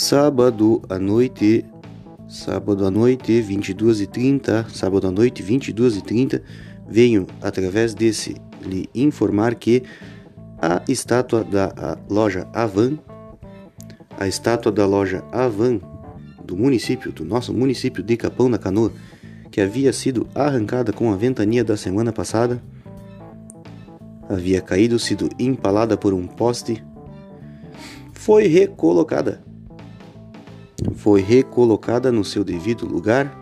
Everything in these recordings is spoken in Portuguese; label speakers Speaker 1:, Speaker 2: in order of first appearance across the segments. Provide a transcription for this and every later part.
Speaker 1: Sábado à noite, sábado à noite, 22h30, sábado à noite, 22h30, venho através desse lhe informar que a estátua da loja Avan, a estátua da loja Avan do município, do nosso município de Capão da Canoa, que havia sido arrancada com a ventania da semana passada, havia caído, sido empalada por um poste, foi recolocada. Foi recolocada no seu devido lugar?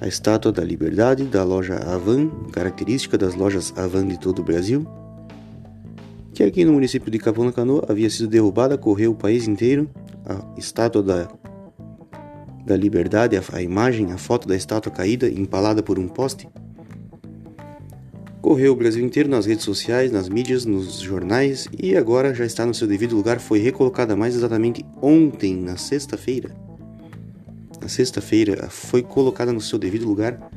Speaker 1: A estátua da Liberdade da loja Avan, característica das lojas Avan de todo o Brasil, que aqui no município de Capão da Canoa havia sido derrubada, correu o país inteiro, a estátua da, da Liberdade, a, a imagem, a foto da estátua caída, empalada por um poste, correu o Brasil inteiro nas redes sociais, nas mídias, nos jornais e agora já está no seu devido lugar. Foi recolocada mais exatamente ontem, na sexta-feira. Na sexta-feira foi colocada no seu devido lugar.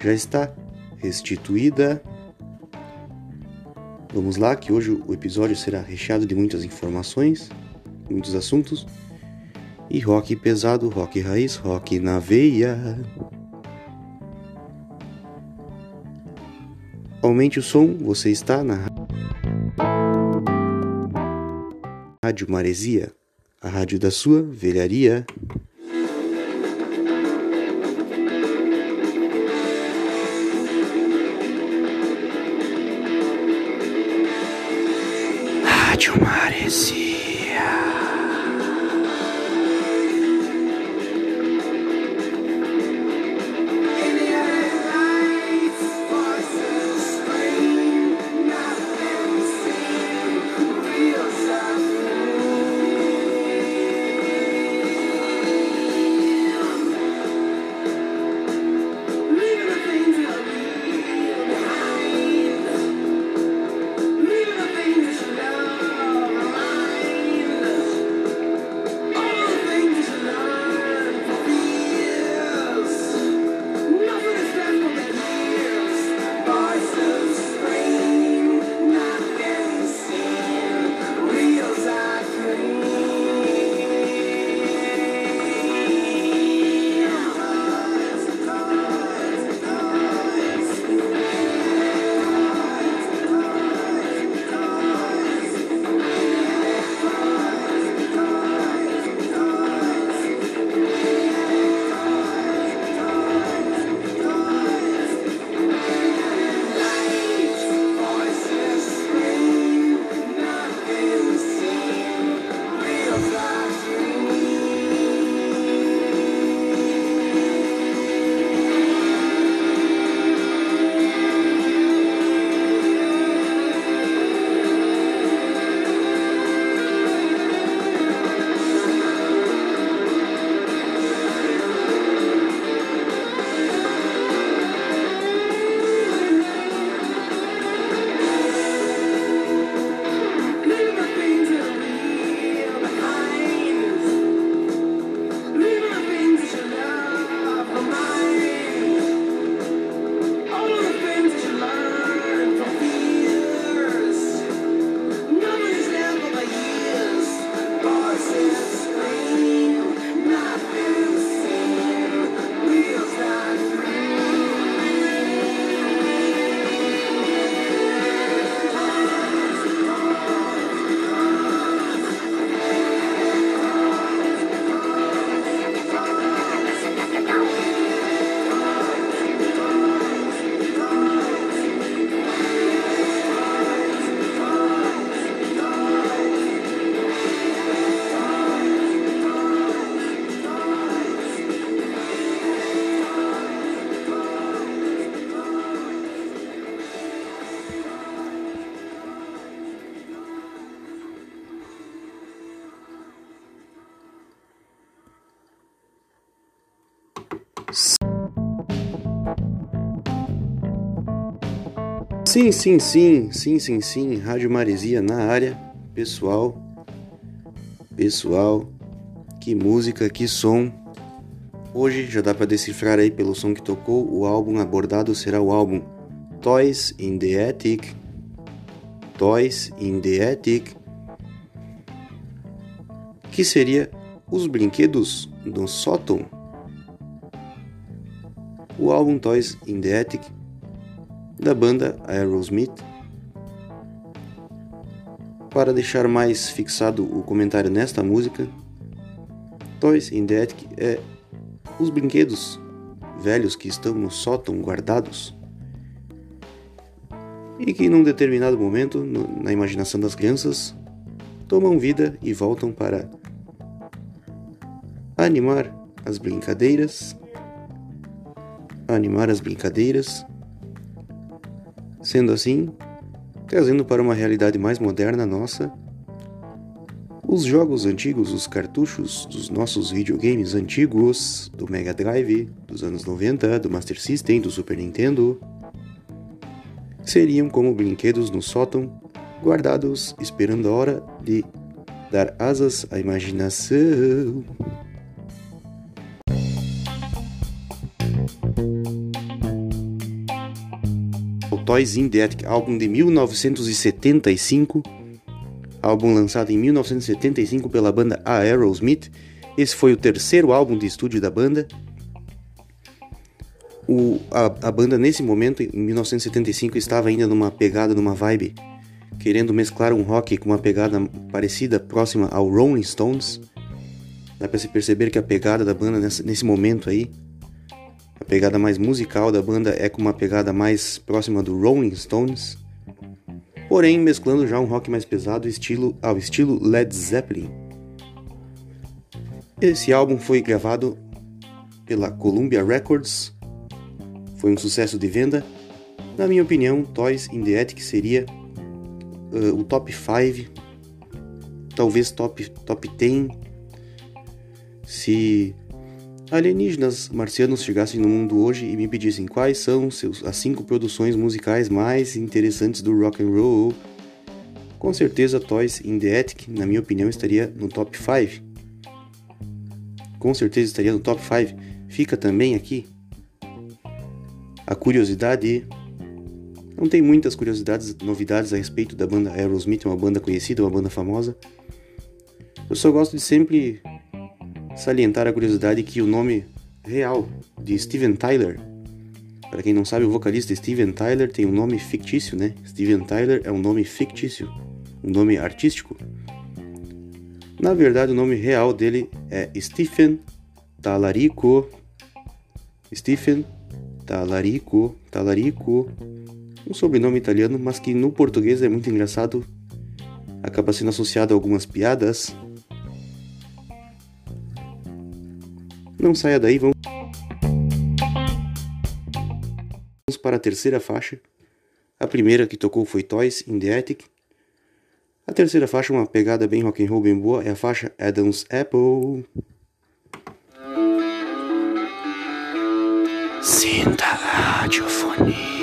Speaker 1: Já está restituída. Vamos lá, que hoje o episódio será recheado de muitas informações, muitos assuntos. E rock pesado, rock raiz, rock na veia. Aumente o som, você está na Rádio Maresia, a rádio da sua velharia. Rádio Maresia. Sim, sim, sim, sim, sim, sim, Rádio Maresia na área, pessoal, pessoal, que música, que som. Hoje já dá para decifrar aí pelo som que tocou, o álbum abordado será o álbum Toys in the Attic, Toys in the Attic, que seria
Speaker 2: Os Brinquedos do Sótão, o álbum Toys in the Attic da banda Aerosmith. Para deixar mais fixado o comentário nesta música, Toys in the Attic é os brinquedos velhos que estão no sótão guardados e que num determinado momento, no, na imaginação das crianças, tomam vida e voltam para animar as brincadeiras, animar as brincadeiras, sendo assim, trazendo para uma realidade mais moderna nossa os jogos antigos, os cartuchos dos nossos videogames antigos, do Mega Drive, dos anos 90, do Master System, do Super Nintendo, seriam como brinquedos no sótão, guardados esperando a hora de dar asas à imaginação. Toys in the Attic, álbum de 1975, álbum lançado em 1975 pela banda Aerosmith. Esse foi o terceiro álbum de estúdio da banda o, a, a banda nesse momento, em 1975, estava ainda numa pegada, numa vibe, querendo mesclar um rock com uma pegada parecida, próxima ao Rolling Stones. Dá pra se perceber que a pegada da banda nessa, nesse momento aí, a pegada mais musical da banda é com uma pegada mais próxima do Rolling Stones, porém mesclando já um rock mais pesado estilo, ao estilo Led Zeppelin. Esse álbum foi gravado pela Columbia Records foi um sucesso de venda. Na minha opinião, Toys in the Attic seria uh, o top 5, talvez top, top 10. Se alienígenas marcianos chegassem no mundo hoje e me pedissem quais são seus, as cinco produções musicais mais interessantes do rock and roll, com certeza Toys in the Attic, na minha opinião, estaria no top 5. Com certeza estaria no top 5. Fica também aqui a curiosidade. Não tem muitas curiosidades, novidades a respeito da banda Aerosmith, uma banda conhecida, uma banda famosa. Eu só gosto de sempre salientar a curiosidade que o nome real de Steven Tyler, para quem não sabe, o vocalista Steven Tyler tem um nome fictício, né? Steven Tyler é um nome fictício, um nome artístico. Na verdade, o nome real dele é Stephen Talarico. Stephen Talarico, Talarico, um sobrenome italiano, mas que no português é muito engraçado, acaba sendo associado a algumas piadas. Não saia daí, vamos para a terceira faixa. A primeira que tocou foi Toys in the Attic. A terceira faixa, uma pegada bem rock and roll bem boa, é a faixa Adam's Apple. Sinta a radiofonia.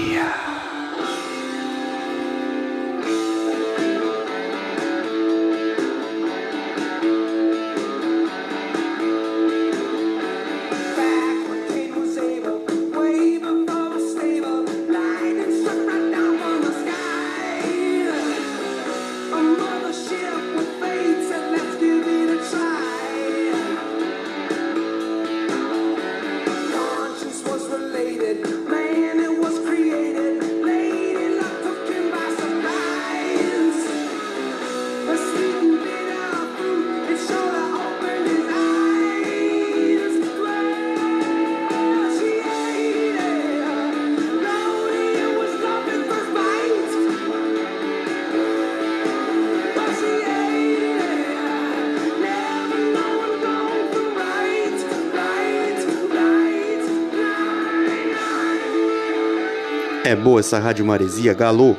Speaker 2: É boa essa rádio maresia, galô.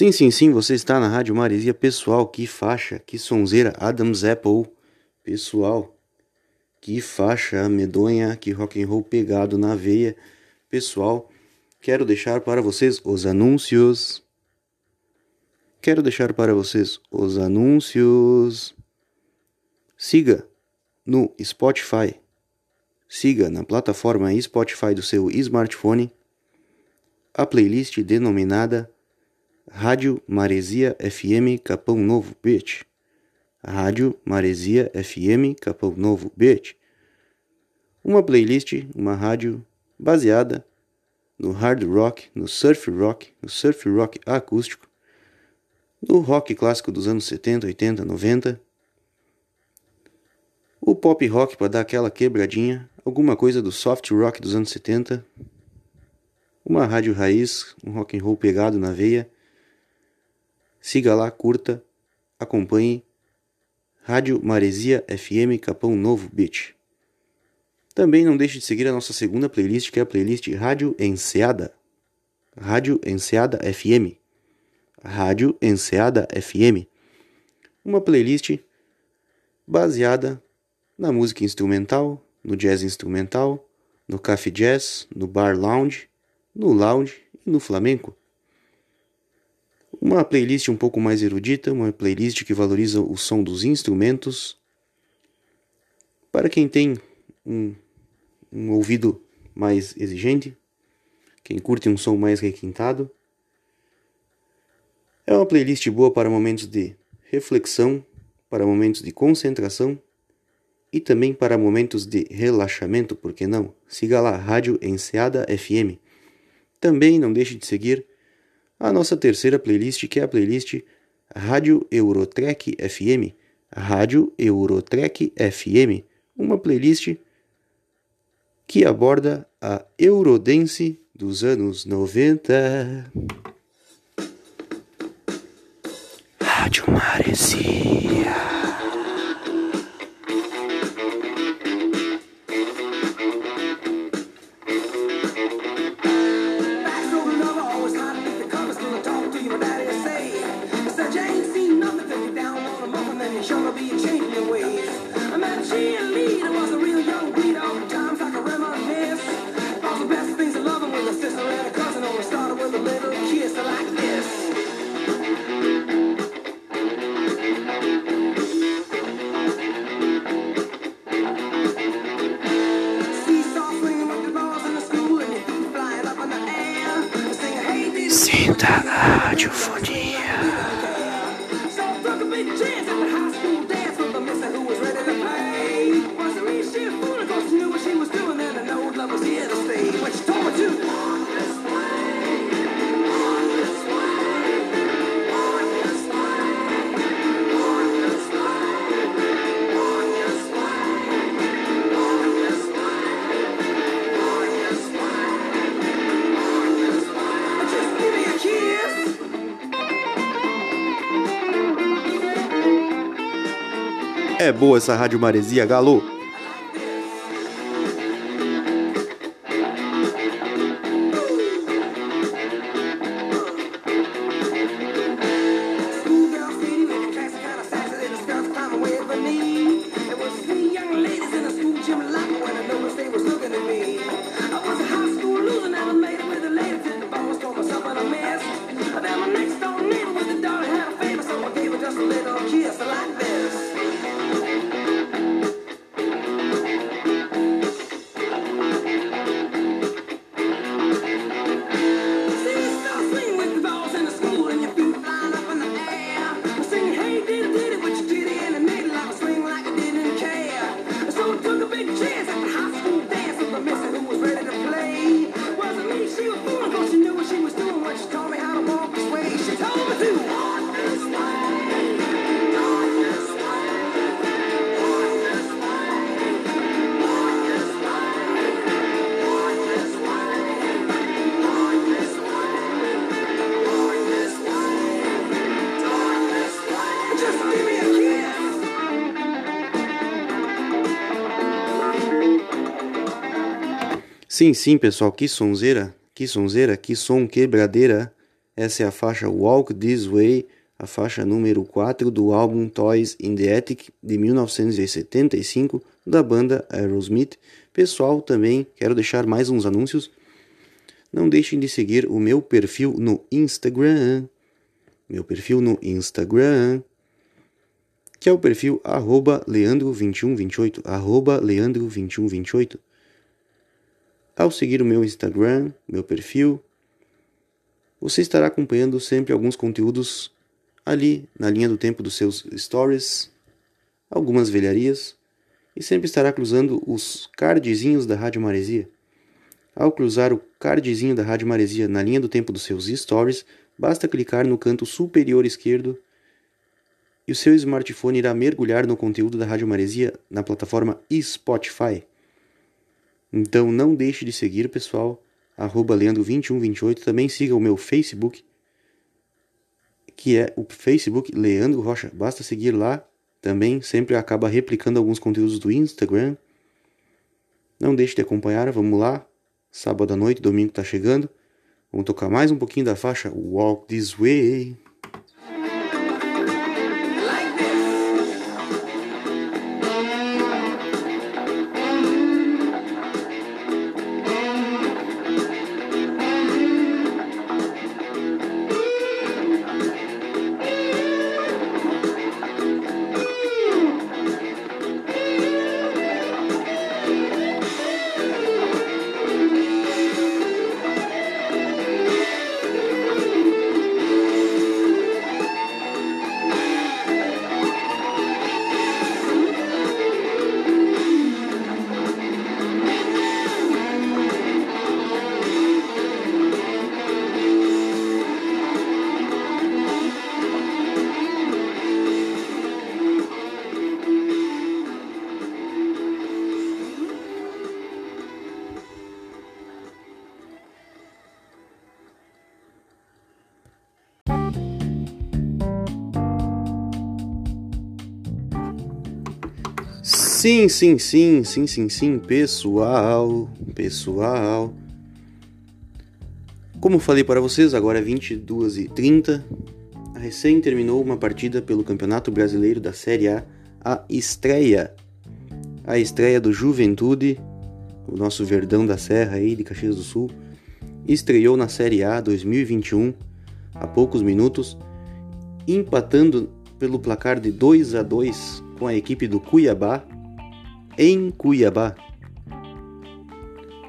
Speaker 2: Sim, sim, sim, você está na Rádio Maresia. Pessoal, que faixa, que sonzeira. Adam's Apple. Pessoal, que faixa medonha, que rock and roll pegado na veia. Pessoal, quero deixar para vocês os anúncios. Quero deixar para vocês os anúncios. Siga no Spotify. Siga na plataforma Spotify do seu smartphone a playlist denominada Rádio Maresia FM Capão Novo Beach. Rádio Maresia FM Capão Novo Beach. Uma playlist, uma rádio baseada no hard rock, no surf rock, no surf rock acústico, no rock clássico dos anos 70, 80, 90, o pop rock para dar aquela quebradinha, alguma coisa do soft rock dos anos 70, uma rádio raiz, um rock and roll pegado na veia Siga lá, curta, acompanhe. Rádio Maresia FM Capão Novo Beach. Também não deixe de seguir a nossa segunda playlist, que é a playlist Rádio Enseada. Rádio Enseada FM. Rádio Enseada FM. Uma playlist baseada na música instrumental, no jazz instrumental, no café jazz, no bar lounge, no lounge e no flamenco. Uma playlist um pouco mais erudita, uma playlist que valoriza o som dos instrumentos. Para quem tem um, um ouvido mais exigente, quem curte um som mais requintado. É uma playlist boa para momentos de reflexão, para momentos de concentração e também para momentos de relaxamento, por que não? Siga lá, Rádio Enseada FM. Também não deixe de seguir a nossa terceira playlist, que é a playlist Rádio Eurotrek FM. Rádio Eurotrek FM, uma playlist que aborda a Eurodance dos anos 90. Rádio Maresia. Boa essa Rádio Maresia, Galo. Sim, sim, pessoal, que sonzeira, que sonzeira, que som quebradeira. Essa é a faixa Walk This Way, a faixa número 4 do álbum Toys in the Attic de 1975 da banda Aerosmith. Pessoal, também quero deixar mais uns anúncios. Não deixem de seguir o meu perfil no Instagram. Meu perfil no Instagram, que é o perfil leandro2128, leandro2128. Ao seguir o meu Instagram, meu perfil, você estará acompanhando sempre alguns conteúdos ali na linha do tempo dos seus stories, algumas velharias e sempre estará cruzando os cardzinhos da Rádio Maresia. Ao cruzar o cardzinho da Rádio Maresia na linha do tempo dos seus stories, basta clicar no canto superior esquerdo e o seu smartphone irá mergulhar no conteúdo da Rádio Maresia na plataforma Spotify. Então não deixe de seguir, pessoal arroba Leandro2128. Também siga o meu Facebook, que é o Facebook Leandro Rocha. Basta seguir lá. Também sempre acaba replicando alguns conteúdos do Instagram. Não deixe de acompanhar, vamos lá. Sábado à noite, domingo tá chegando. Vamos tocar mais um pouquinho da faixa Walk This Way. Sim, sim, sim, sim, sim, pessoal, pessoal. Como falei para vocês, agora é 22h30. Recém terminou uma partida pelo Campeonato Brasileiro da Série A, a estreia. A estreia do Juventude, o nosso Verdão da Serra aí de Caxias do Sul, estreou na Série A 2021 há poucos minutos, empatando pelo placar de 2 a 2 com a equipe do Cuiabá em Cuiabá.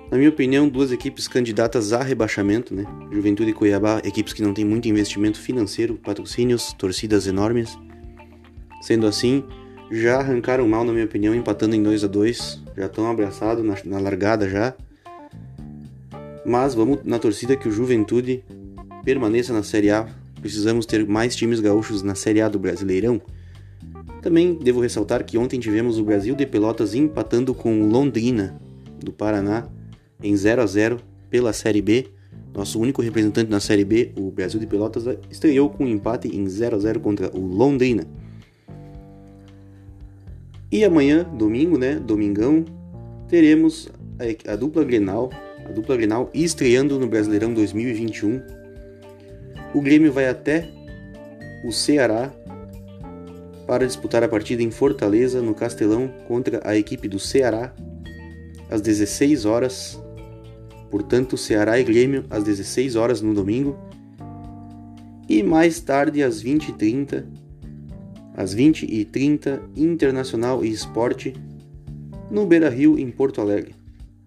Speaker 2: Na minha opinião, duas equipes candidatas a rebaixamento, né? Juventude e Cuiabá, equipes que não têm muito investimento financeiro, patrocínios, torcidas enormes. Sendo assim, já arrancaram mal, na minha opinião, empatando em 2 a 2 Já estão abraçados na, na largada já. Mas vamos na torcida que o Juventude permaneça na Série A. Precisamos ter mais times gaúchos na Série A do Brasileirão. Também devo ressaltar que ontem tivemos o Brasil de Pelotas empatando com Londrina do Paraná em 0 a 0 pela Série B. Nosso único representante na Série B, o Brasil de Pelotas, estreou com um empate em 0 a 0 contra o Londrina. E amanhã, domingo, né, domingão, teremos a, a dupla Grenal, a dupla Grenal estreando no Brasileirão 2021. O Grêmio vai até o Ceará para disputar a partida em Fortaleza, no Castelão, contra a equipe do Ceará, às 16 horas. Portanto, Ceará e Grêmio às 16 horas no domingo. E mais tarde, às 20h30, às 20h30, Internacional e Esporte no Beira Rio, em Porto Alegre.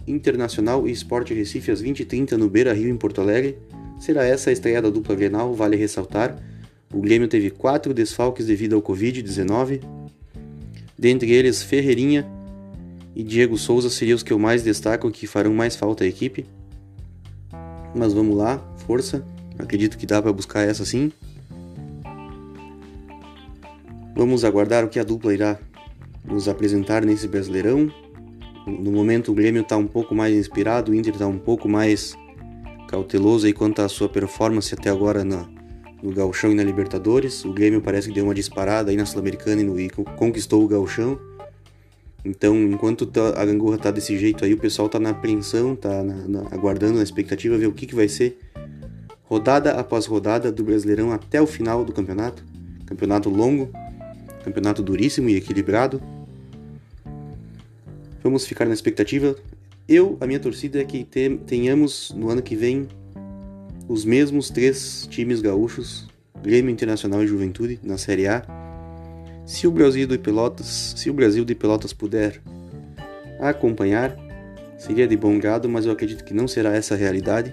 Speaker 2: Internacional e Esporte Recife às 20h30 no Beira Rio, em Porto Alegre. Será essa a estreia da dupla Grenal, vale ressaltar o Grêmio teve quatro desfalques devido ao Covid-19. Dentre eles, Ferreirinha e Diego Souza seriam os que eu mais destaco que farão mais falta à equipe. Mas vamos lá, força. Acredito que dá para buscar essa sim. Vamos aguardar o que a dupla irá nos apresentar nesse Brasileirão. No momento o Grêmio está um pouco mais inspirado, o Inter está um pouco mais cauteloso aí quanto à sua performance até agora na, no Gauchão e na Libertadores. O Grêmio parece que deu uma disparada aí na Sul-Americana e, no, conquistou o Gauchão. Então, enquanto tá, a gangorra tá desse jeito aí, o pessoal tá na apreensão, tá na, na, aguardando, na expectativa, ver o que, que vai ser rodada após rodada do Brasileirão até o final do campeonato. Campeonato longo, campeonato duríssimo e equilibrado. Vamos ficar na expectativa. Eu, a minha torcida é que tenhamos no ano que vem os mesmos três times gaúchos, Grêmio Internacional e Juventude, na Série A. Se o Brasil de Pelotas, se o Brasil de Pelotas puder acompanhar, seria de bom grado, mas eu acredito que não será essa a realidade.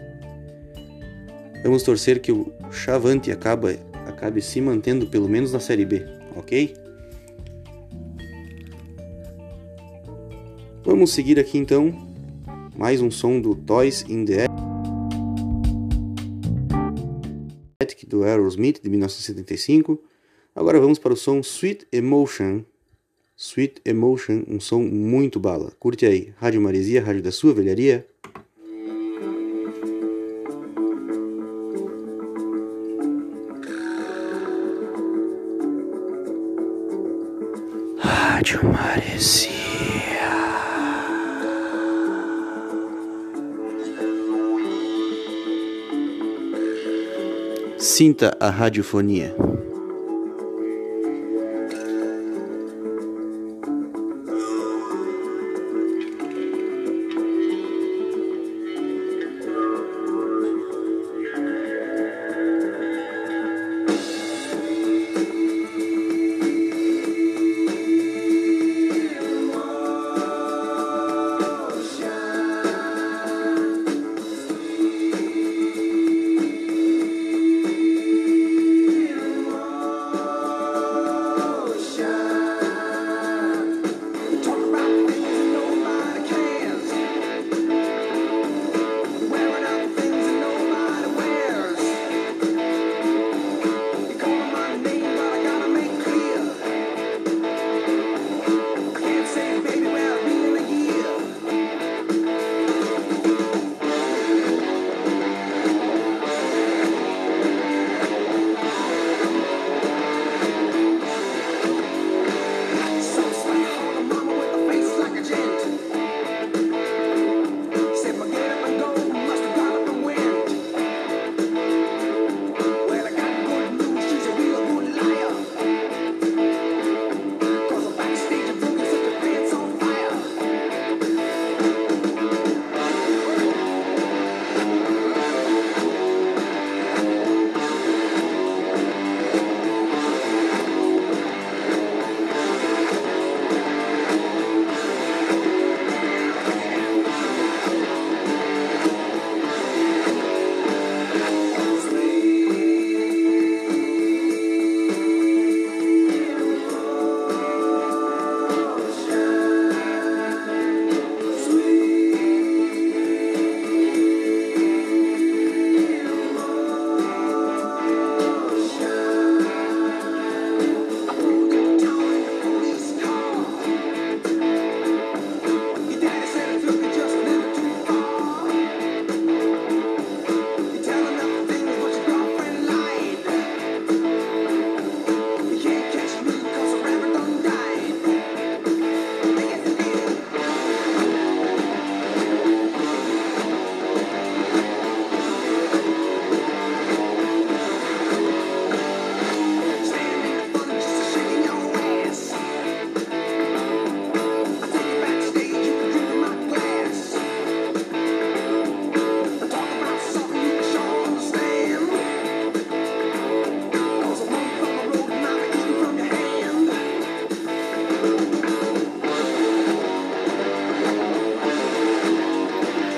Speaker 2: Vamos torcer que o Chavante acabe, acabe se mantendo pelo menos na Série B, ok? Vamos seguir aqui então mais um som do Toys in the Do Aerosmith de 1975. Agora vamos para o som Sweet Emotion. Sweet Emotion, um som muito bala. Curte aí, Rádio Maresia, rádio da sua velharia. Rádio Maresia. Sinta a radiofonia.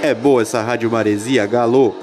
Speaker 2: É boa essa rádio maresia, galô.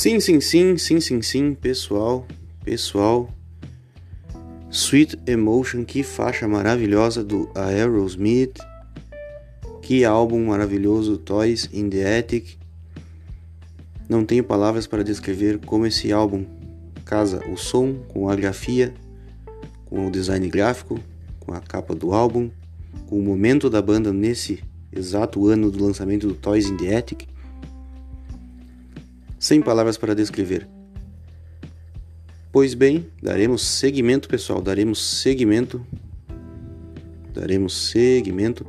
Speaker 2: Sim, sim, sim, sim, sim, sim, pessoal, pessoal. Sweet Emotion, que faixa maravilhosa do Aerosmith. Que álbum maravilhoso, Toys in the Attic. Não tenho palavras para descrever como esse álbum casa o som com a grafia, com o design gráfico, com a capa do álbum, com o momento da banda nesse exato ano do lançamento do Toys in the Attic. Sem palavras para descrever. Pois bem, daremos seguimento, pessoal, daremos seguimento. Daremos seguimento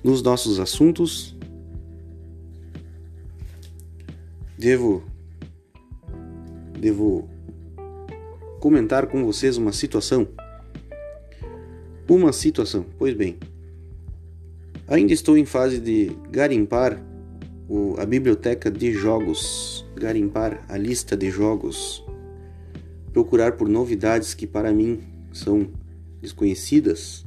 Speaker 2: nos nossos assuntos. Devo devo comentar com vocês uma situação. Uma situação. Pois bem, ainda estou em fase de garimpar o, a biblioteca de jogos, garimpar a lista de jogos, procurar por novidades que para mim são desconhecidas.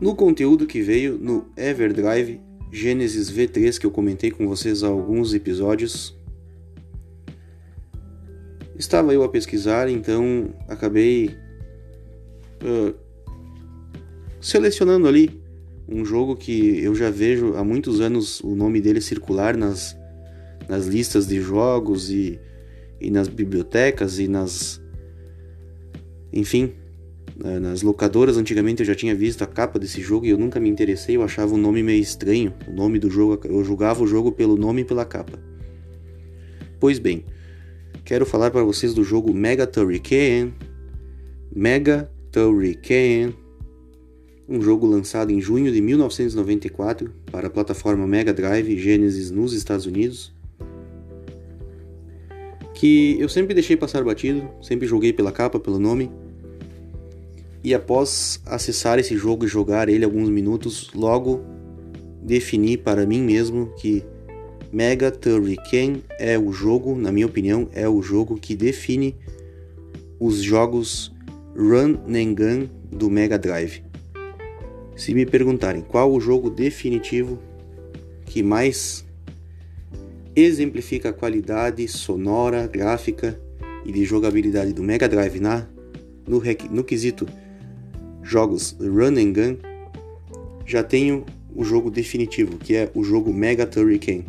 Speaker 2: No conteúdo que veio no Everdrive Genesis V3 que eu comentei com vocês há alguns episódios, estava eu a pesquisar, então acabei uh, selecionando ali um jogo que eu já vejo há muitos anos o nome dele circular nas, nas listas de jogos e, e nas bibliotecas e nas. Enfim, nas locadoras antigamente eu já tinha visto a capa desse jogo e eu nunca me interessei, eu achava o nome meio estranho, o nome do jogo, eu julgava o jogo pelo nome e pela capa. Pois bem, quero falar para vocês do jogo Mega Turrican. Mega Turrican um jogo lançado em junho de 1994 para a plataforma Mega Drive Genesis nos Estados Unidos, que eu sempre deixei passar batido, sempre joguei pela capa, pelo nome, e após acessar esse jogo e jogar ele alguns minutos, logo defini para mim mesmo que Mega Turrican é o jogo, na minha opinião, é o jogo que define os jogos Run and Gun do Mega Drive. Se me perguntarem qual o jogo definitivo que mais exemplifica a qualidade sonora, gráfica e de jogabilidade do Mega Drive na, no, no quesito jogos Run and Gun, já tenho o jogo definitivo, que é o jogo Mega Turrican.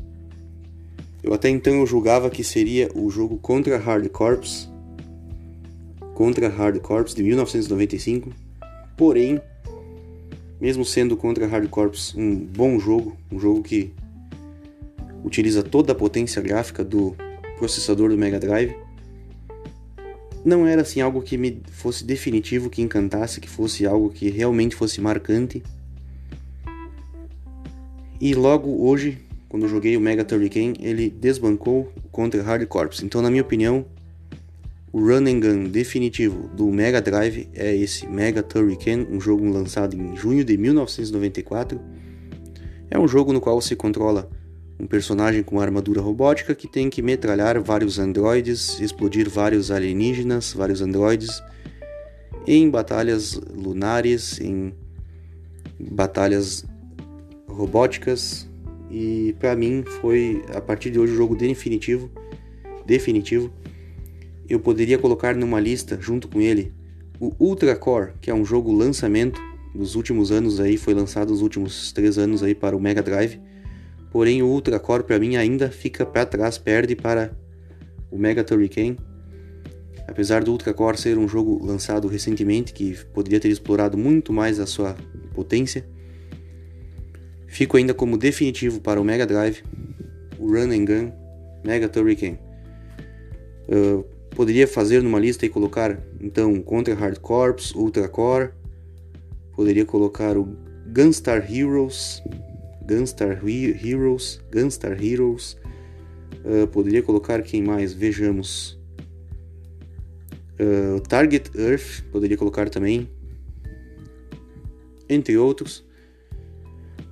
Speaker 2: Eu até então eu julgava que seria o jogo Contra Hard Corps, Contra Hard Corps de 1995, porém mesmo sendo contra Hard Corps um bom jogo, um jogo que utiliza toda a potência gráfica do processador do Mega Drive, não era assim algo que me fosse definitivo, que encantasse, que fosse algo que realmente fosse marcante. E logo hoje, quando eu joguei o Mega Turrican, ele desbancou contra Hard Corps. Então, na minha opinião, o run and gun definitivo do Mega Drive é esse Mega Turrican, um jogo lançado em junho de 1994. É um jogo no qual você controla um personagem com armadura robótica que tem que metralhar vários androides, explodir vários alienígenas, vários androides em batalhas lunares, em batalhas robóticas e para mim foi a partir de hoje o jogo definitivo, definitivo eu poderia colocar numa lista junto com ele o Ultra Core, que é um jogo lançamento dos últimos anos aí, foi lançado nos últimos três anos aí para o Mega Drive. Porém, o Ultra Core para mim ainda fica para trás, perde para o Mega Turrican. Apesar do Ultra Core ser um jogo lançado recentemente que poderia ter explorado muito mais a sua potência, fico ainda como definitivo para o Mega Drive o Run and Gun Mega Turrican. Uh, Poderia fazer numa lista e colocar então Contra Hard Corps, Ultra Core. Poderia colocar o Gunstar Heroes, Gunstar Heroes, Gunstar Heroes. Uh, poderia colocar quem mais? Vejamos. Uh, Target Earth, poderia colocar também. Entre outros.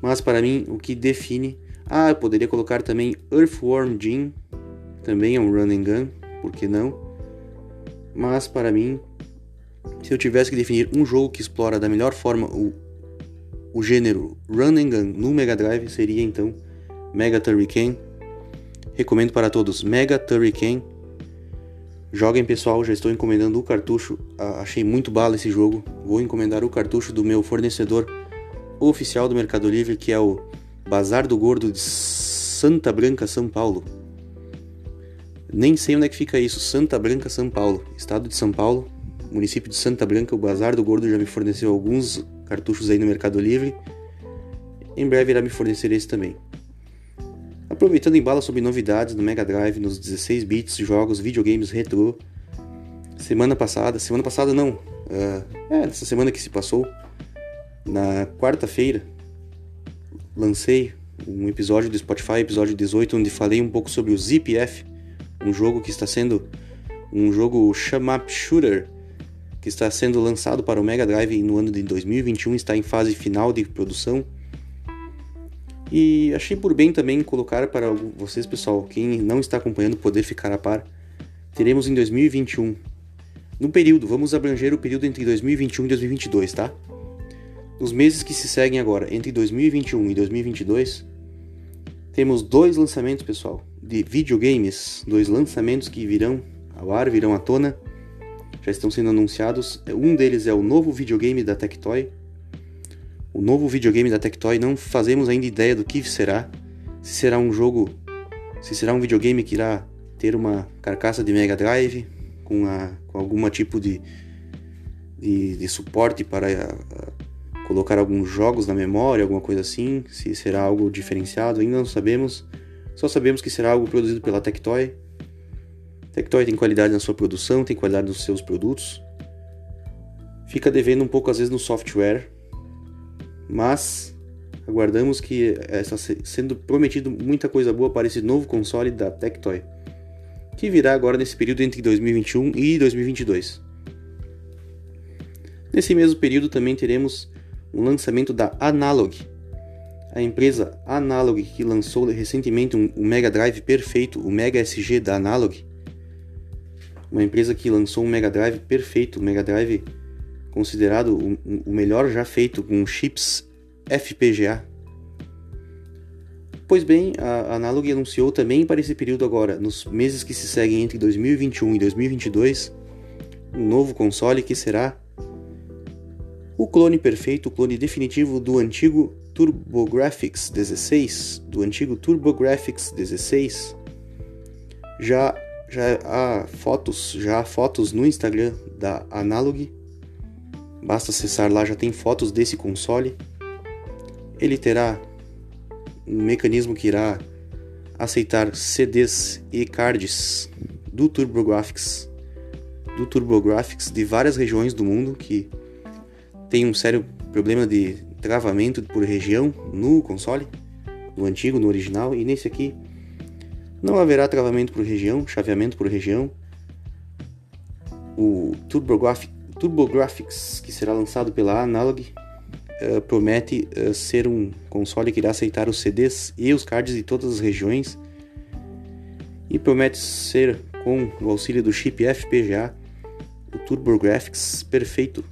Speaker 2: Mas para mim, o que define. Ah, eu poderia colocar também Earthworm Jim. Também é um run and gun, por que não? Mas para mim, se eu tivesse que definir um jogo que explora da melhor forma o, o gênero Run and Gun no Mega Drive, seria então Mega Turrican. Recomendo para todos, Mega Turrican. Joguem pessoal, já estou encomendando o cartucho. Achei muito bala esse jogo. Vou encomendar o cartucho do meu fornecedor oficial do Mercado Livre, que é o Bazar do Gordo de Santa Branca, São Paulo. Nem sei onde é que fica isso, Santa Branca, São Paulo, estado de São Paulo, município de Santa Branca. O Bazar do Gordo já me forneceu alguns cartuchos aí no Mercado Livre. Em breve irá me fornecer esse também. Aproveitando em bala sobre novidades no Mega Drive, nos 16 bits, jogos, videogames retrô. Semana passada, semana passada não, uh, é, nessa semana que se passou, na quarta-feira, lancei um episódio do Spotify, episódio 18, onde falei um pouco sobre o ZPF, um jogo que está sendo um jogo up shooter que está sendo lançado para o Mega Drive no ano de 2021, está em fase final de produção. E achei por bem também colocar para vocês, pessoal, quem não está acompanhando, poder ficar a par. Teremos em 2021, no período, vamos abranger o período entre 2021 e 2022, tá? Nos meses que se seguem agora, entre 2021 e 2022, temos dois lançamentos, pessoal, de videogames, dois lançamentos que virão ao ar, virão à tona, já estão sendo anunciados. Um deles é o novo videogame da Tectoy. O novo videogame da Tectoy não fazemos ainda ideia do que será. Se será um jogo, se será um videogame que irá ter uma carcaça de Mega Drive com, a, com algum tipo de, de, de suporte para a, colocar alguns jogos na memória, alguma coisa assim, se será algo diferenciado, ainda não sabemos. Só sabemos que será algo produzido pela Tectoy. Tectoy tem qualidade na sua produção, tem qualidade nos seus produtos. Fica devendo um pouco às vezes no software, mas aguardamos que está sendo prometido muita coisa boa para esse novo console da Tectoy, que virá agora nesse período entre 2021 e 2022. Nesse mesmo período também teremos um lançamento da Analog. A empresa Analog, que lançou recentemente um, um Mega Drive perfeito, o Mega SG da Analog. Uma empresa que lançou um Mega Drive perfeito, um Mega Drive considerado o, o melhor já feito com chips FPGA. Pois bem, a Analog anunciou também para esse período agora, nos meses que se seguem entre 2021 e 2022, um novo console que será o clone perfeito, o clone definitivo do antigo TurboGrafx 16, do antigo TurboGrafx 16, já já há fotos, já há fotos no Instagram da Analog. Basta acessar lá, já tem fotos desse console. Ele terá um mecanismo que irá aceitar CDs e cards do TurboGrafx, do TurboGrafx de várias regiões do mundo que tem um sério problema de travamento por região no console, no antigo, no original, e nesse aqui não haverá travamento por região, chaveamento por região. O TurboGrafx, TurboGrafx, que será lançado pela Analog, uh, promete uh, ser um console que irá aceitar os CDs e os cards de todas as regiões e promete ser, com o auxílio do chip FPGA, o TurboGrafx perfeito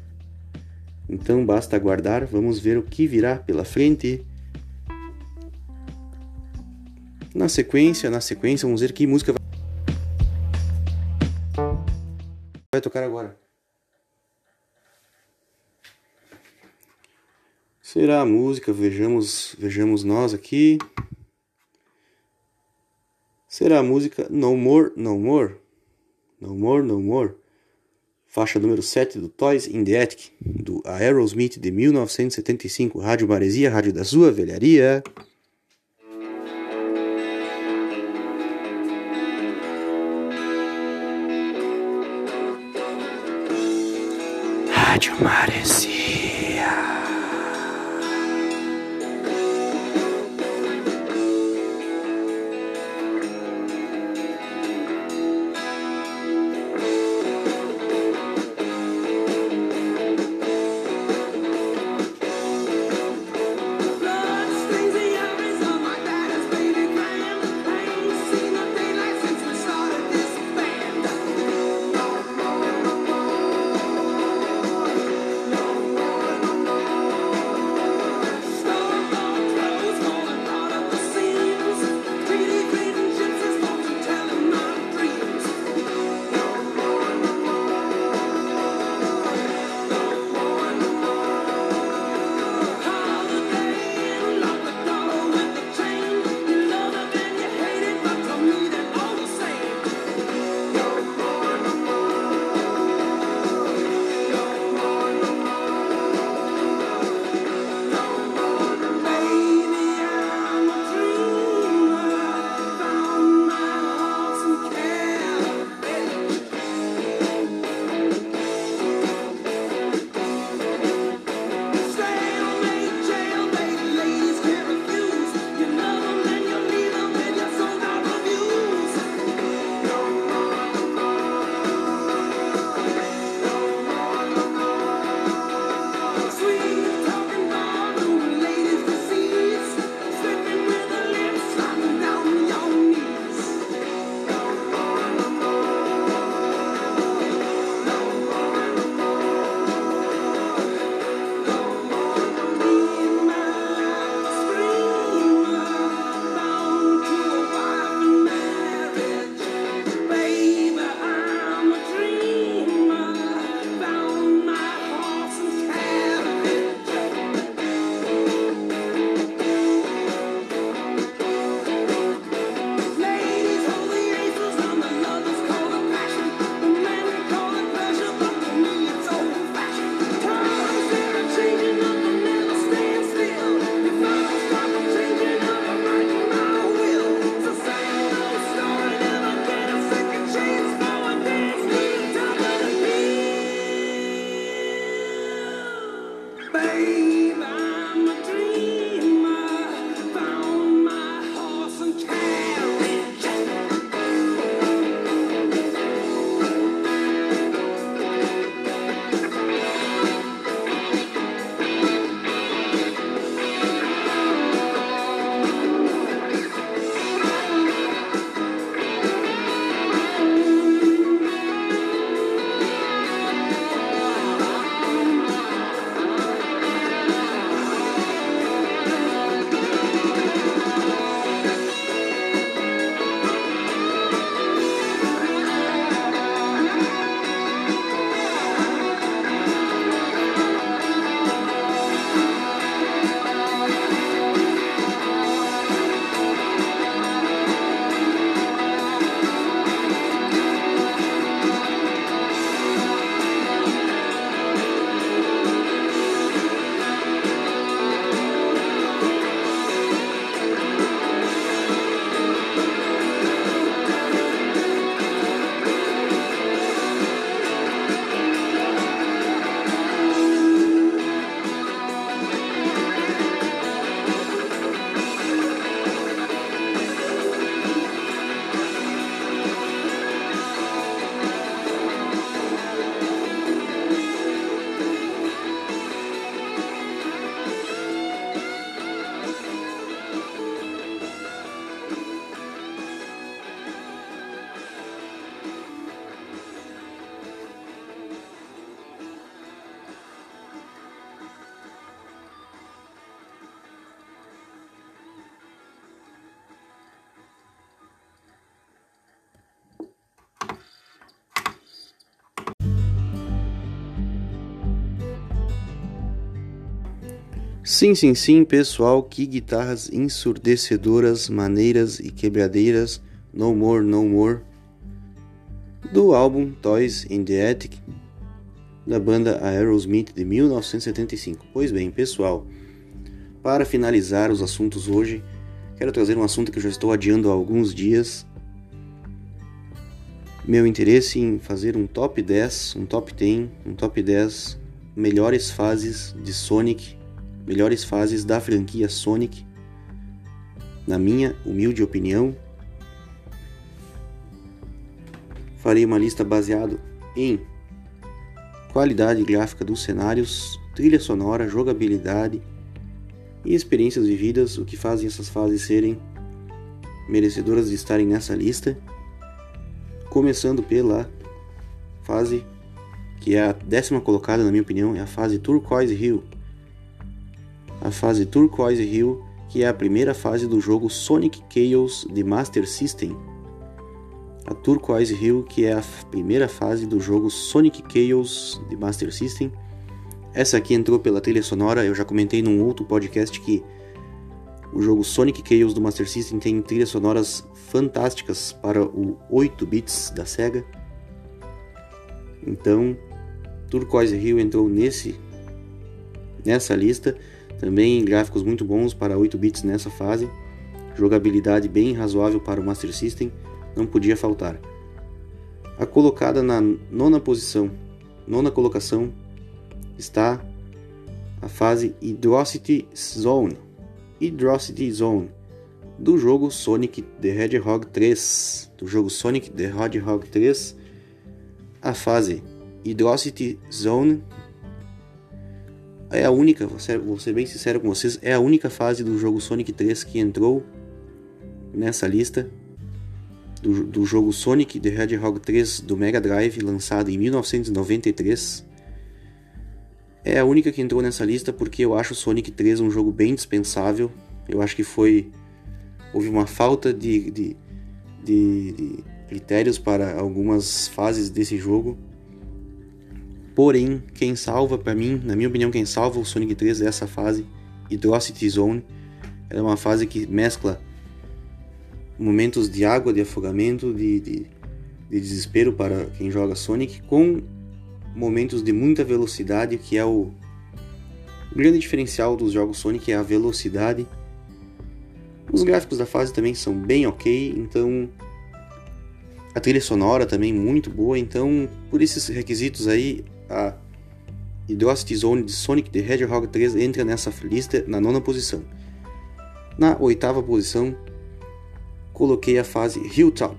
Speaker 2: então basta aguardar, vamos ver o que virá pela frente. Na sequência, na sequência, vamos ver que música vai tocar agora. Será a música? Vejamos, vejamos nós aqui. Será a música No More, No More? No More, No More faixa número 7 do Toys in the Attic, do Aerosmith de 1975, Rádio Maresia, Rádio da sua velharia. Rádio Maresia. Sim, sim, sim, pessoal, que guitarras ensurdecedoras, maneiras e quebradeiras, No More, No More, do álbum Toys in the Attic, da banda Aerosmith de 1975. Pois bem, pessoal, para finalizar os assuntos hoje, quero trazer um assunto que eu já estou adiando há alguns dias. Meu interesse em fazer um top 10, um top 10, um top 10 melhores fases de Sonic melhores fases da franquia Sonic, na minha humilde opinião. Farei uma lista baseada em qualidade gráfica dos cenários, trilha sonora, jogabilidade e experiências vividas, o que fazem essas fases serem merecedoras de estarem nessa lista. Começando pela fase que é a décima colocada, na minha opinião, é a fase Turquoise Hill, a fase Turquoise Hill, que é a primeira fase do jogo Sonic Chaos de Master System. A Turquoise Hill, que é a primeira fase do jogo Sonic Chaos de Master System. Essa aqui entrou pela trilha sonora, eu já comentei num outro podcast que o jogo Sonic Chaos do Master System tem trilhas sonoras fantásticas para o 8 bits da Sega. Então, Turquoise Hill entrou nesse nessa lista. Também gráficos muito bons para 8 bits nessa fase, jogabilidade bem razoável para o Master System, não podia faltar. A colocada na nona posição, nona colocação, está a fase Hydrocity Zone, Hydrocity Zone, do jogo Sonic the Hedgehog 3, do jogo Sonic the Hedgehog 3, a fase Hydrocity Zone é a única, vou ser, bem sincero com vocês, é a única fase do jogo Sonic 3 que entrou nessa lista do, do jogo Sonic the Hedgehog 3 do Mega Drive, lançado em 1993. É a única que entrou nessa lista porque eu acho Sonic 3 um jogo bem dispensável. Eu acho que foi. Houve uma falta de, de, de, de critérios para algumas fases desse jogo Porém, quem salva para mim, na minha opinião, quem salva o Sonic 3 é essa fase Hydrocity Zone. Ela é uma fase que mescla momentos de água, de afogamento, de, de, de desespero para quem joga Sonic, com momentos de muita velocidade, que é o, grande diferencial dos jogos Sonic é a velocidade. Os gráficos da fase também são bem ok, então a trilha sonora também muito boa, então por esses requisitos aí a Hydrocity Zone de Sonic the Hedgehog 3 entra nessa lista na nona posição. Na oitava posição, coloquei a fase Hilltop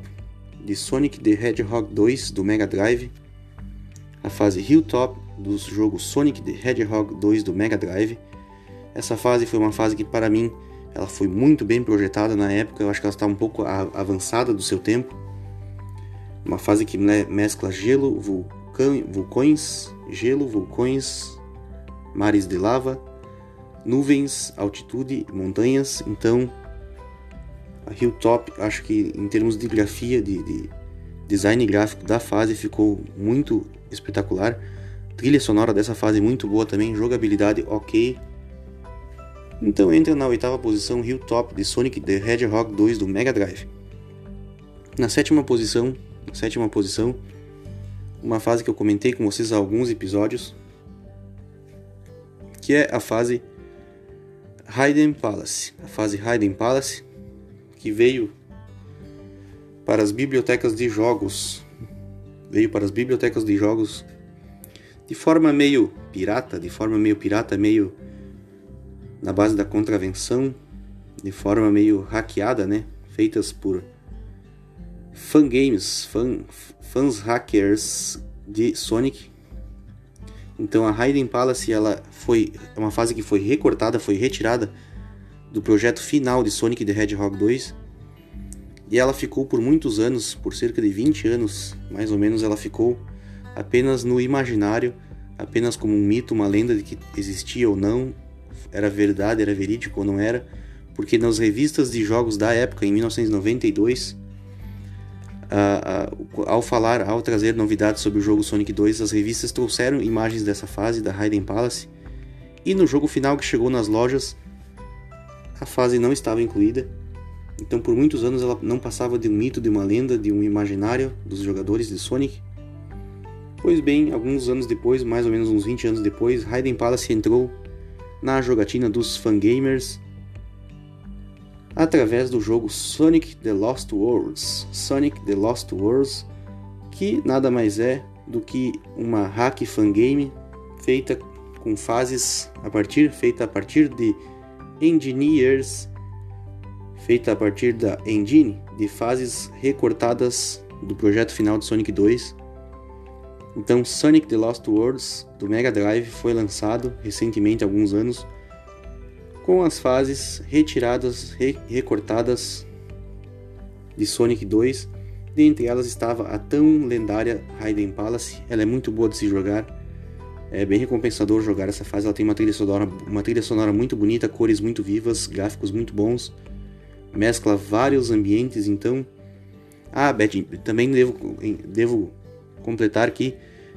Speaker 2: de Sonic the Hedgehog 2 do Mega Drive, a fase Hilltop do jogo Sonic the Hedgehog 2 do Mega Drive. Essa fase foi uma fase que para mim ela foi muito bem projetada na época, eu acho que ela está um pouco avançada do seu tempo. Uma fase que mescla gelo, vulcões, gelo, vulcões, mares de lava, nuvens, altitude, montanhas. Então, a Hilltop, acho que em termos de grafia, de, de design gráfico da fase, ficou muito espetacular. Trilha sonora dessa fase muito boa também, jogabilidade ok. Então entra na oitava posição Hilltop de Sonic the Hedgehog 2 do Mega Drive. Na sétima posição, na sétima posição, uma fase que eu comentei com vocês há alguns episódios, que é a fase Hayden Palace. A fase Hayden Palace, que veio para as bibliotecas de jogos, veio para as bibliotecas de jogos de forma meio pirata, de forma meio pirata, meio na base da contravenção, de forma meio hackeada, né? Feitas por fangames, fan, fãs hackers de Sonic. Então a Hidden Palace ela foi é uma fase que foi recortada, foi retirada do projeto final de Sonic the Hedgehog 2. E ela ficou por muitos anos, por cerca de 20 anos, mais ou menos, ela ficou apenas no imaginário, apenas como um mito, uma lenda de que existia ou não, era verdade, era verídico ou não era, porque nas revistas de jogos da época, em 1992, uh, ao falar, ao trazer novidades sobre o jogo Sonic 2, as revistas trouxeram imagens dessa fase da Hayden Palace E no jogo final que chegou nas lojas, a fase não estava incluída. Então por muitos anos ela não passava de um mito, de uma lenda, de um imaginário dos jogadores de Sonic. Pois bem, alguns anos depois, mais ou menos uns 20 anos depois, Raiden Palace entrou na jogatina dos fangamers através do jogo Sonic The Lost Worlds. Sonic The Lost Worlds, que nada mais é do que uma hack fangame feita com fases a partir feita a partir de engineers feita a partir da engine de fases recortadas do projeto final de Sonic 2. Então, Sonic The Lost Worlds do Mega Drive foi lançado recentemente, há alguns anos, com as fases retiradas, re recortadas de Sonic 2. Dentre elas estava a tão lendária Raiden Palace. Ela é muito boa de se jogar. É bem recompensador jogar essa fase. Ela tem uma trilha sonora, uma trilha sonora muito bonita, cores muito vivas, gráficos muito bons. Mescla vários ambientes, então. Ah, Bad, também devo, devo completar que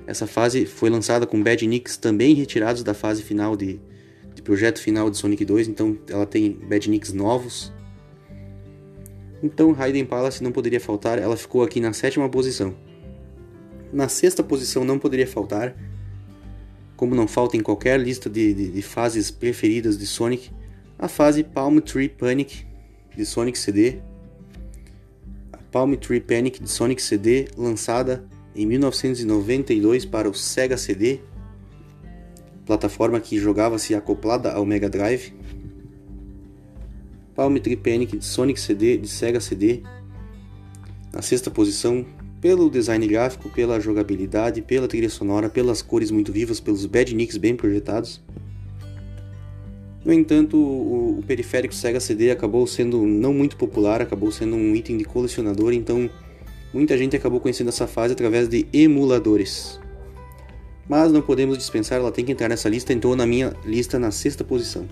Speaker 2: essa fase foi lançada com Bad Nicks também retirados da fase final de, de projeto final de Sonic 2, então ela tem badniks novos. Então Raiden Palace não poderia faltar, ela ficou aqui na sétima posição. Na sexta posição não poderia faltar, como não falta em qualquer lista de, de, de fases preferidas de Sonic, a fase Palm Tree Panic de Sonic CD. A Palm Tree Panic de Sonic CD, lançada em 1992 para o Sega CD, plataforma que jogava-se acoplada ao Mega Drive. Palm Tree Panic de Sonic CD, de Sega CD, na sexta posição, pelo design gráfico, pela jogabilidade, pela trilha sonora, pelas cores muito vivas, pelos badniks bem projetados. No entanto, o, o, periférico Sega CD acabou sendo não muito popular, acabou sendo um item de colecionador, então muita gente acabou conhecendo essa fase através de emuladores mas não podemos dispensar, ela tem que entrar nessa lista, entrou na minha lista na sexta posição.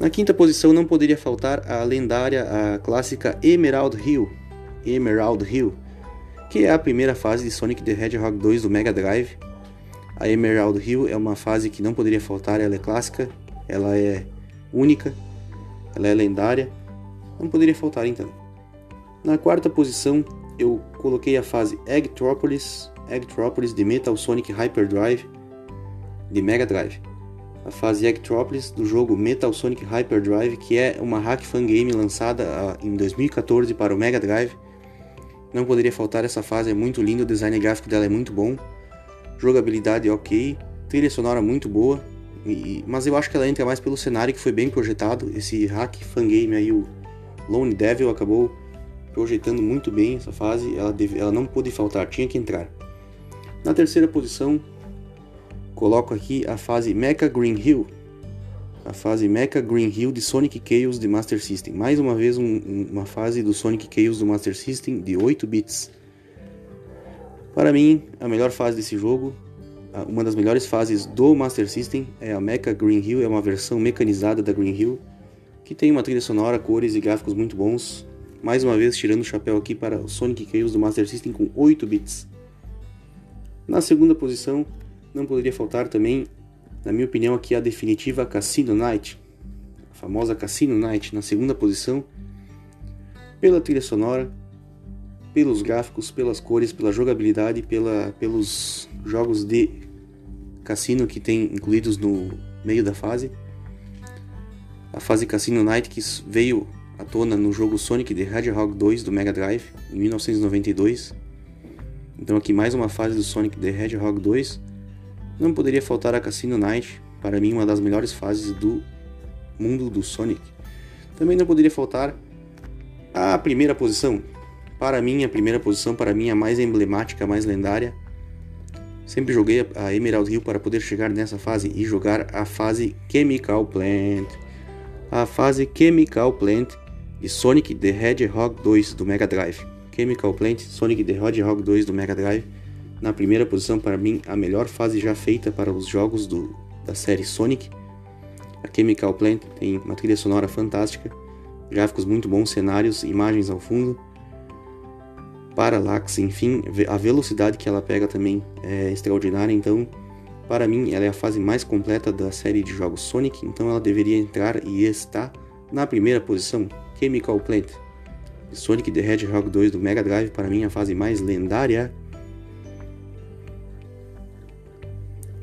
Speaker 2: Na quinta posição não poderia faltar a lendária, a clássica Emerald Hill, Emerald Hill, que é a primeira fase de Sonic the Hedgehog 2 do Mega Drive. A Emerald Hill é uma fase que não poderia faltar, ela é clássica, ela é única, ela é lendária, não poderia faltar então. Na quarta posição eu coloquei a fase Eggtropolis, Eggtropolis de Metal Sonic Hyperdrive de Mega Drive. A fase Eggtropolis do jogo Metal Sonic Hyperdrive, que é uma hack fan game lançada ah, em 2014 para o Mega Drive. Não poderia faltar essa fase, é muito linda, o design gráfico dela é muito bom, jogabilidade ok, trilha sonora muito boa, e, mas eu acho que ela entra mais pelo cenário que foi bem projetado. Esse hack fan game aí, o Lone Devil, acabou projetando muito bem essa fase, ela, deve, ela não pôde faltar, tinha que entrar. Na terceira posição, coloco aqui a fase Mecha Green Hill, a fase Mecha Green Hill de Sonic Chaos de Master System. Mais uma vez um, uma fase do Sonic Chaos do Master System de 8 bits. Para mim, a melhor fase desse jogo, uma das melhores fases do Master System é a Mecha Green Hill, é uma versão mecanizada da Green Hill, que tem uma trilha sonora, cores e gráficos muito bons. Mais uma vez, tirando o chapéu aqui para o Sonic Chaos do Master System com 8 bits. Na segunda posição, não poderia faltar também, na minha opinião, aqui a definitiva Cassino Night, a famosa Cassino Night, na segunda posição, pela trilha sonora, pelos gráficos, pelas cores, pela jogabilidade, pela, pelos jogos de cassino que tem incluídos no meio da fase. A fase Cassino Night que veio à tona no jogo Sonic the Hedgehog 2 do Mega Drive em 1992 então aqui mais uma fase do Sonic the Hedgehog 2. Não poderia faltar a Cassino Night, para mim uma das melhores fases do mundo do Sonic. Também não poderia faltar a primeira posição. Para mim, a primeira posição, para mim, a mais emblemática, a mais lendária. Sempre joguei a Emerald Hill para poder chegar nessa fase e jogar a fase Chemical Plant. A fase Chemical Plant de Sonic the Hedgehog 2 do Mega Drive. Chemical Plant, Sonic the Hedgehog 2 do Mega Drive. Na primeira posição, para mim, a melhor fase já feita para os jogos do, da série Sonic. A Chemical Plant tem uma trilha sonora fantástica, gráficos muito bons, cenários, imagens ao fundo. Parallax, enfim, a velocidade que ela pega também é extraordinária, então
Speaker 1: Para mim, ela é a fase mais completa da série de jogos Sonic, então ela deveria entrar e está na primeira posição, Chemical Plant. Sonic the Hedgehog 2 do Mega Drive, para mim, é a fase mais lendária.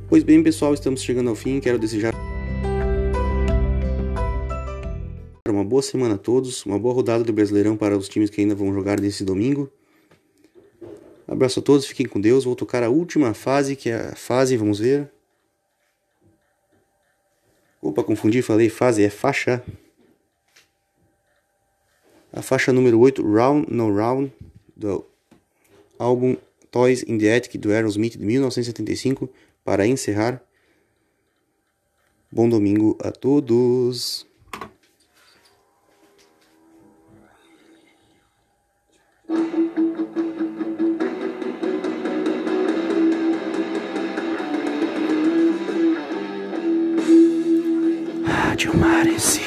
Speaker 1: Pois bem, pessoal, estamos chegando ao fim. Quero desejar uma boa semana a todos, uma boa rodada do Brasileirão para os times que ainda vão jogar nesse domingo. Abraço a todos, fiquem com Deus. Vou tocar a última fase, que é a fase, vamos ver. Opa, confundi, falei fase, é faixa. A faixa número 8, Round No Round, do álbum Toys in the Attic do Aerosmith de 1975, para encerrar. Bom domingo a todos. Rádio Maresia.